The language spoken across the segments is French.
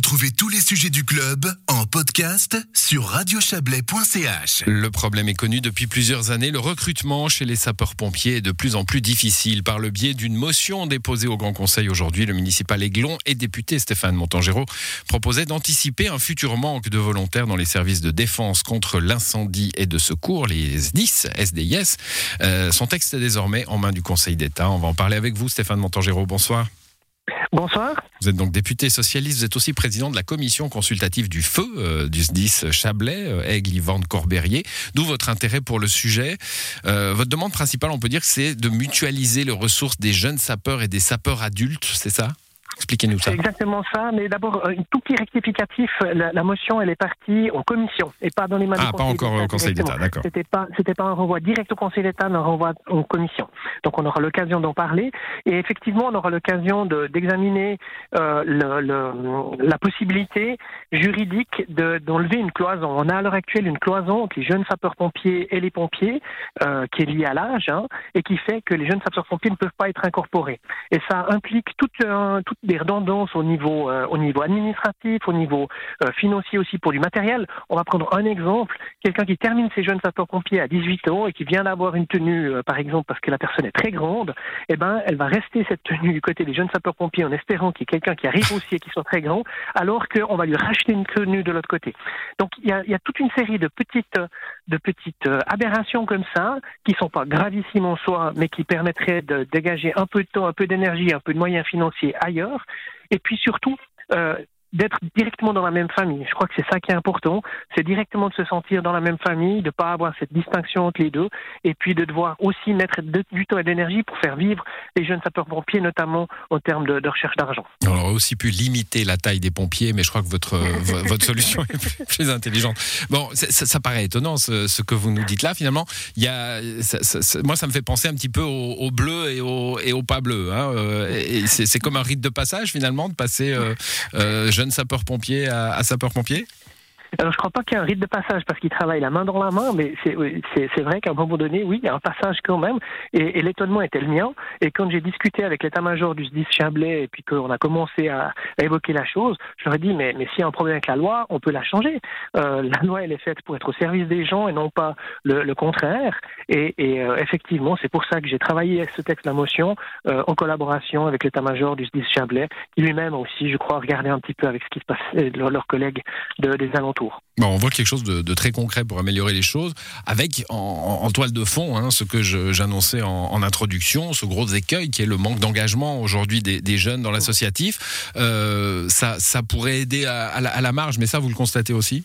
Retrouvez tous les sujets du club en podcast sur radiochablais.ch. Le problème est connu depuis plusieurs années. Le recrutement chez les sapeurs-pompiers est de plus en plus difficile. Par le biais d'une motion déposée au Grand Conseil aujourd'hui, le municipal Aiglon et député Stéphane Montangero proposait d'anticiper un futur manque de volontaires dans les services de défense contre l'incendie et de secours, les SDIS, SDIS. Euh, son texte est désormais en main du Conseil d'État. On va en parler avec vous, Stéphane Montangero. Bonsoir. Bonsoir. Vous êtes donc député socialiste, vous êtes aussi président de la commission consultative du feu euh, du SDIS Chablais, euh, Aigle, Yvonne Corberier. D'où votre intérêt pour le sujet. Euh, votre demande principale, on peut dire c'est de mutualiser les ressources des jeunes sapeurs et des sapeurs adultes, c'est ça? Expliquez-nous ça. C'est exactement ça, mais d'abord, un tout petit rectificatif, la, la, motion, elle est partie en commission et pas dans les mains ah, du Conseil pas encore au Conseil d'État, d'accord. C'était pas, c'était pas un renvoi direct au Conseil d'État, mais un renvoi en commission. Donc on aura l'occasion d'en parler et effectivement, on aura l'occasion d'examiner euh, le, le, la possibilité juridique d'enlever une cloison. On a à l'heure actuelle une cloison entre les jeunes sapeurs-pompiers et les pompiers euh, qui est liée à l'âge hein, et qui fait que les jeunes sapeurs-pompiers ne peuvent pas être incorporés. Et ça implique toute, euh, toute des redondances au niveau, euh, au niveau administratif, au niveau euh, financier aussi pour du matériel. On va prendre un exemple. Quelqu'un qui termine ses jeunes sapeurs-pompiers à 18 ans et qui vient d'avoir une tenue, euh, par exemple, parce que la personne est très grande, eh ben, elle va rester cette tenue du côté des jeunes sapeurs-pompiers en espérant qu'il y ait quelqu'un qui arrive aussi et qui soit très grand, alors qu'on va lui racheter une tenue de l'autre côté. Donc, il y a, y a, toute une série de petites, de petites aberrations comme ça, qui sont pas gravissimes en soi, mais qui permettraient de dégager un peu de temps, un peu d'énergie, un peu de moyens financiers ailleurs et puis surtout, euh, d'être directement dans la même famille. Je crois que c'est ça qui est important, c'est directement de se sentir dans la même famille, de ne pas avoir cette distinction entre les deux, et puis de devoir aussi mettre du temps et d'énergie pour faire vivre les jeunes sapeurs-pompiers, notamment en termes de, de recherche d'argent. On aurait aussi pu limiter la taille des pompiers, mais je crois que votre, votre solution est plus, intelligente. Bon, ça, ça, paraît étonnant ce, ce, que vous nous dites là. Finalement, il y a, ça, ça, moi, ça me fait penser un petit peu au, au bleu et au, et au pas bleu. Hein. C'est comme un rite de passage finalement de passer euh, euh, jeune sapeur-pompier à, sapeur-pompier? Alors, je crois pas qu'il y ait un rite de passage parce qu'ils travaillent la main dans la main, mais c'est vrai qu'à un moment donné, oui, il y a un passage quand même. Et, et l'étonnement était le mien. Et quand j'ai discuté avec l'état-major du SDIS Chablais et puis qu'on a commencé à, à, évoquer la chose, je leur ai dit, mais, mais s'il y a un problème avec la loi, on peut la changer. Euh, la loi, elle est faite pour être au service des gens et non pas le, le contraire. Et, et euh, effectivement, c'est pour ça que j'ai travaillé avec ce texte, la motion, euh, en collaboration avec l'état-major du SDIS Chablais, qui lui-même aussi, je crois, regardait un petit peu avec ce qui se passait, leurs collègues de, des alentours. Bon, on voit quelque chose de, de, très concret pour améliorer les choses, avec en, en toile de fond hein, ce que j'annonçais en, en, introduction, ce gros écueil qui est le manque d'engagement aujourd'hui des, des, jeunes dans l'associatif. Euh, ça, ça pourrait aider à, à, la, à la marge, mais ça, vous le constatez aussi?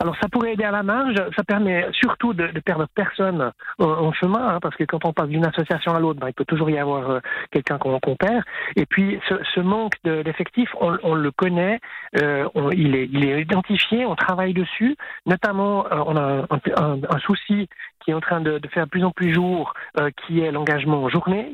Alors ça pourrait aider à la marge, ça permet surtout de, de perdre personne en, chemin, hein, parce que quand on passe d'une association à l'autre, ben, il peut toujours y avoir euh, quelqu'un qu'on qu perd. Et puis ce, ce manque d'effectifs, de, on, on, le connaît, euh, on, il, est, il, est, identifié, on travaille dessus. Notamment, euh, on a un, un, un, souci qui est en train de, de faire de plus en plus jour, euh, qui est l'engagement en journée.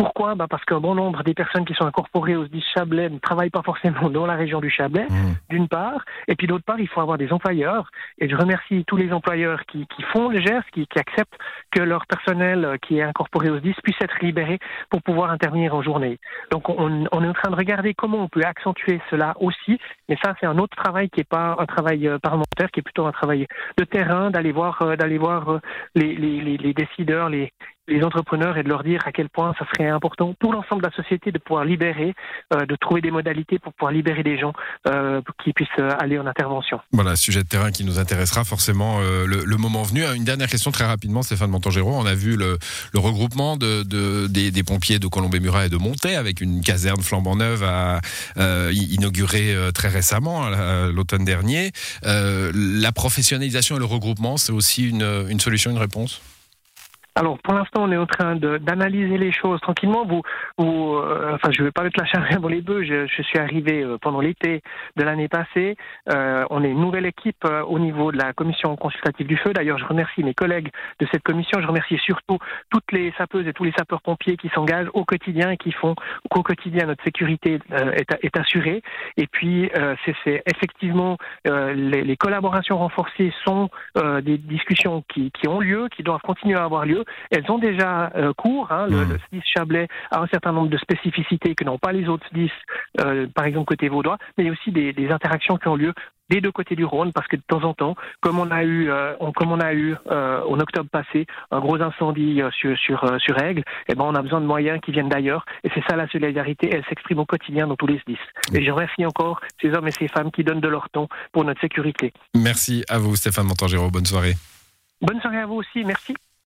Pourquoi bah Parce qu'un bon nombre des personnes qui sont incorporées au SDIS Chablais ne travaillent pas forcément dans la région du Chablais, mmh. d'une part, et puis d'autre part, il faut avoir des employeurs. Et je remercie tous les employeurs qui, qui font le geste, qui, qui, acceptent que leur personnel qui est incorporé au SDIS puisse être libéré pour pouvoir intervenir en journée. Donc on, on est en train de regarder comment on peut accentuer cela aussi, mais ça c'est un autre travail qui n'est pas un travail euh, parlementaire, qui est plutôt un travail de terrain, d'aller voir, euh, d'aller voir les, les, les, les décideurs, les, les entrepreneurs et de leur dire à quel point ça serait important pour l'ensemble de la société de pouvoir libérer, euh, de trouver des modalités pour pouvoir libérer des gens euh, qui puissent aller en intervention. Voilà, sujet de terrain qui nous intéressera forcément euh, le, moment venu. Une dernière question très rapidement, Stéphane Montangéro. On a vu le, regroupement de, de, des, pompiers de Colombey-Murat et de Montaix avec une caserne flambant neuve euh, inaugurée euh, très récemment, l'automne dernier. la professionnalisation et le regroupement, c'est aussi une solution, une réponse? Alors, pour l'instant, on est en train d'analyser les choses tranquillement. Vous, vous euh, enfin, je ne vais pas mettre la charrue avant les bœufs. Je, je, suis arrivé euh, pendant l'été de l'année passée. Euh, on est une nouvelle équipe euh, au niveau de la commission consultative du feu. D'ailleurs, je remercie mes collègues de cette commission. Je remercie surtout toutes les sapeuses et tous les sapeurs-pompiers qui s'engagent au quotidien et qui font qu'au quotidien notre sécurité euh, est, est, assurée. Et puis, euh, c'est effectivement les, les, collaborations renforcées sont des discussions qui, qui ont lieu, qui doivent continuer à avoir lieu elles ont déjà euh, cours. Hein, le, Mhm. le SDIS Chablais a un certain nombre de spécificités que n'ont pas les autres SDIS, euh, par exemple côté vaudois, mais il y a aussi des, des interactions qui ont lieu des deux côtés du Rhône, parce que de temps en temps, comme on a eu, euh, on- comme on a eu euh, en octobre passé un gros incendie euh, sur sur sur Aigle, eh ben on a besoin de moyens qui viennent d'ailleurs, et c'est ça la solidarité. Elle s'exprime au quotidien dans tous les SDIS. Et je remercie encore ces hommes et ces femmes qui donnent de leur temps pour notre sécurité. Merci à vous, Stéphane Montangero. Bonne soirée. Bonne soirée à vous aussi, merci.